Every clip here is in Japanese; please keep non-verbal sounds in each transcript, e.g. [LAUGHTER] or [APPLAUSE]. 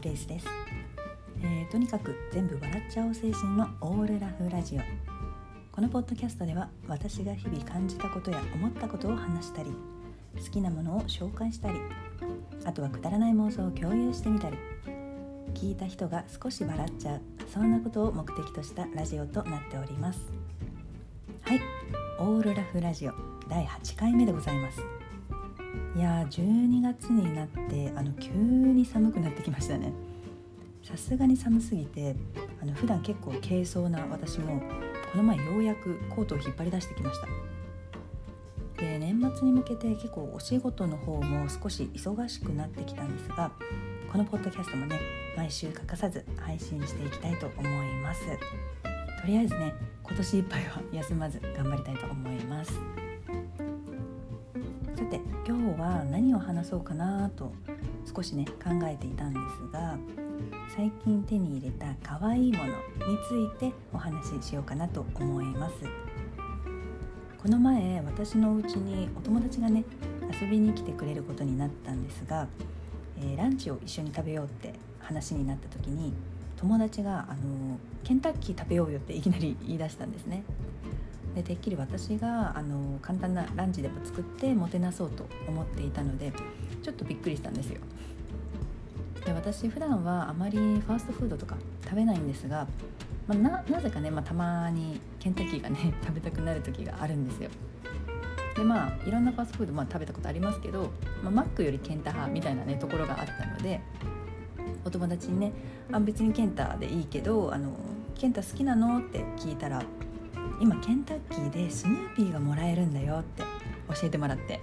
グレイスです、えー、とにかく全部笑っちゃおう精神のオールラフラジオ。このポッドキャストでは私が日々感じたことや思ったことを話したり好きなものを紹介したりあとはくだらない妄想を共有してみたり聞いた人が少し笑っちゃうそんなことを目的としたラジオとなっております。はい。オールラフラジオ第8回目でございます。いや12月になってあの急に寒くなってきましたね。さすがに寒すぎてあの普段結構軽装な私もこの前ようやくコートを引っ張り出してきました。で年末に向けて結構お仕事の方も少し忙しくなってきたんですがこのポッドキャストもね毎週欠かさず配信していきたいと思います。とりあえずね今年いっぱいは休まず頑張りたいと思います。さて今日は何を話そうかなと少しね考えていたんですが最近手に入れた可愛いものについてお話ししようかなと思います。この前私のお家にお友達がね遊びに来てくれることになったんですが、えー、ランチを一緒に食べようって話になった時に友達があのケンタッキー食べようよっていきなり言い出したんですね。でてっきり私があの簡単なランチでも作ってもてなそうと思っていたのでちょっとびっくりしたんですよで私普段はあまりファーストフードとか食べないんですが、まあ、ななぜかね、まあ、たまにケンタッキーがね [LAUGHS] 食べたくなる時があるんですよでまあいろんなファーストフード、まあ、食べたことありますけど、まあ、マックよりケンタ派みたいなねところがあったのでお友達にね「あ別にケンタでいいけどあのケンタ好きなの?」って聞いたら今ケンタッキーでスヌーピーがもらえるんだよって教えてもらって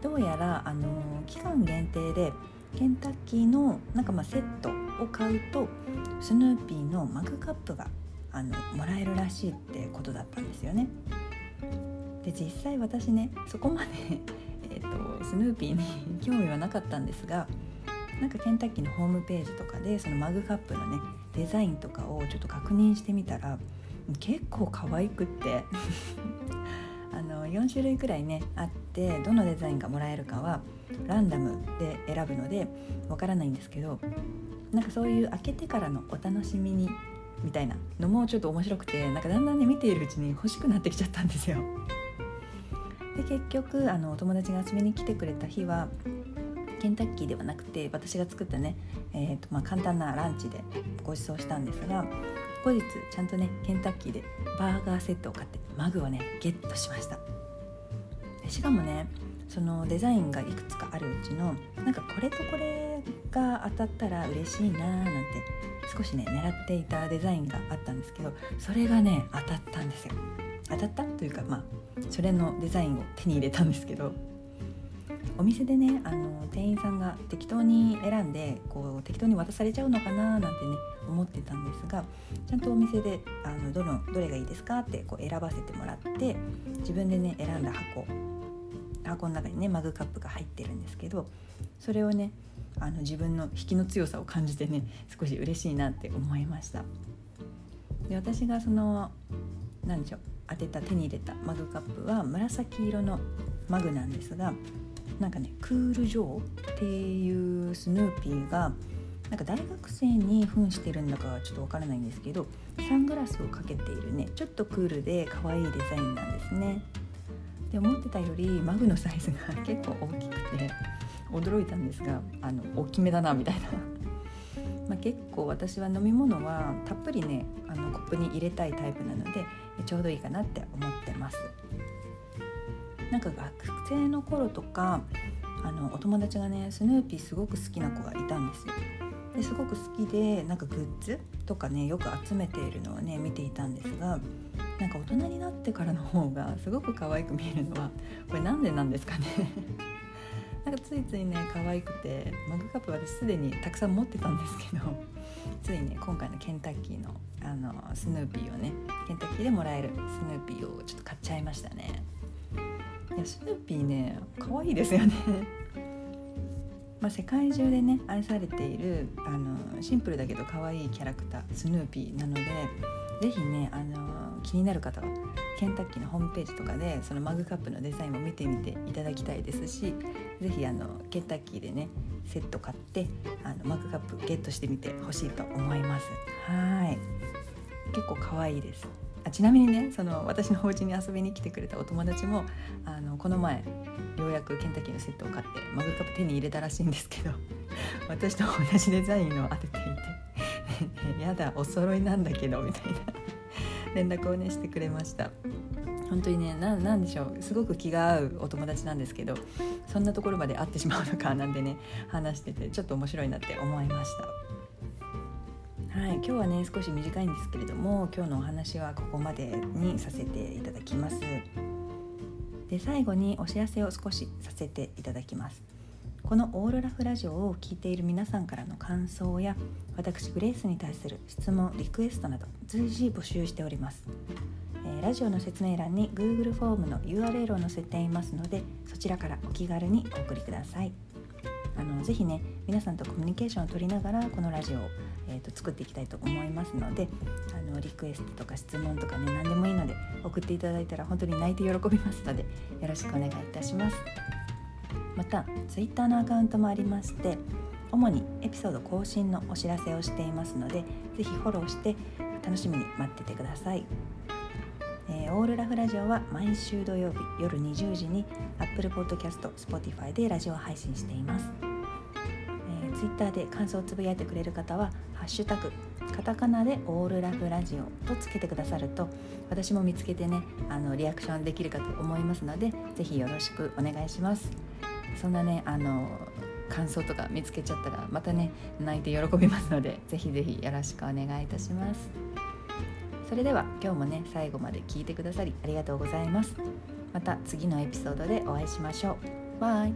どうやらあの期間限定でケンタッキーのなんかまあセットを買うとスヌーピーのマグカップがあのもらえるらしいってことだったんですよね。で実際私ねそこまで [LAUGHS] えーとスヌーピーに興味はなかったんですがなんかケンタッキーのホームページとかでそのマグカップのねデザインとかをちょっと確認してみたら結構可愛くって [LAUGHS] あの4種類くらいねあってどのデザインがもらえるかはランダムで選ぶのでわからないんですけどなんかそういう開けてからのお楽しみにみたいなのもちょっと面白くてなんかだんだんね見ているうちに欲しくなってきちゃったんですよ。で結局あのお友達が遊びに来てくれた日はケンタッキーではなくて私が作ったね、えーとまあ、簡単なランチでご馳走したんですが後日ちゃんとねケンタッキーでバーガーセットを買ってマグをねゲットしました。でしかもねそのデザインがいくつかあるうちのなんかこれとこれが当たったら嬉しいなーなんて少しね狙っていたデザインがあったんですけどそれがね当たったんですよ。当たったというかまあそれのデザインを手に入れたんですけどお店でねあの店員さんが適当に選んでこう適当に渡されちゃうのかななんてね思ってたんですがちゃんとお店であのどのどれがいいですかってこう選ばせてもらって自分でね選んだ箱箱の中にねマグカップが入ってるんですけどそれをねあの自分の引きの強さを感じてね少し嬉しいなって思いました。で私がその何でしょう当てた手に入れたマグカップは紫色のマグなんですがなんかねクール・ジョーっていうスヌーピーがなんか大学生に扮してるんだかちょっとわからないんですけどサングラスをかけているねちょっとクールで可愛いデザインなんですね。で思ってたよりマグのサイズが結構大きくて驚いたんですがあの大きめだなみたいな。[LAUGHS] まあ、結構私は飲み物はたっぷりねあのコップに入れたいタイプなのでちょうどいいかなって思ってます。なんか学生の頃とかあのお友達がねスヌーピーすごく好きな子がいたんですよ。ですごく好きでなんかグッズとかねよく集めているのをね見ていたんですがなんか大人になってからの方がすごく可愛く見えるのはこれなんでなんですかね。[LAUGHS] なんかついついね可愛くてマグカップ私すでにたくさん持ってたんですけどついね今回のケンタッキーのあのスヌーピーをねケンタッキーでもらえるスヌーピーをちょっと買っちゃいましたね。いやスヌーピーね可愛いですよね。[LAUGHS] まあ、世界中でね愛されているあのシンプルだけど可愛いキャラクタースヌーピーなので是非ねあの気になる方はケンタッキーのホームページとかでそのマグカップのデザインも見てみていただきたいですし是非あのケンタッキーでねセット買ってあのマグカップゲットしてみてほしいと思います。はい。結構可愛いです。あちなみにねその私のお家に遊びに来てくれたお友達もあのこの前ようやくケンタッキーのセットを買ってマグカップ手に入れたらしいんですけど [LAUGHS] 私と同じデザインを当てていて「[LAUGHS] やだお揃いなんだけど」みたいな [LAUGHS] 連絡をねしてくれました本当にね何でしょうすごく気が合うお友達なんですけどそんなところまで会ってしまうのかなんでね話しててちょっと面白いなって思いました。はい、今日はね少し短いんですけれども今日のお話はここまでにさせていただきます。で最後にお知らせを少しさせていただきます。このオーロラフラジオを聴いている皆さんからの感想や私グレースに対する質問リクエストなど随時募集しております、えー、ラジオの説明欄に Google フォームの URL を載せていますのでそちらからお気軽にお送りください。のぜひね皆さんとコミュニケーションを取りながらこのラジオをえーと、作っていきたいと思いますのであのリクエストとか質問とかね何でもいいので送っていただいたら本当に泣いて喜びますのでよろしくお願いいたしますまた Twitter のアカウントもありまして主にエピソード更新のお知らせをしていますので是非フォローして楽しみに待っててくださいえー、オールラフラジオは毎週土曜日夜20時に Apple Podcast、Spotify でラジオ配信しています。ツイッターで感想をつぶやいてくれる方は「ハッシュタグカタカナでオールラブラジオ」とつけてくださると私も見つけてねあのリアクションできるかと思いますので是非よろしくお願いします。そんなねあの感想とか見つけちゃったらまたね泣いて喜びますので是非是非よろしくお願いいたします。それでは今日もね最後まで聞いてくださりありがとうございます。また次のエピソードでお会いしましょう。バイ。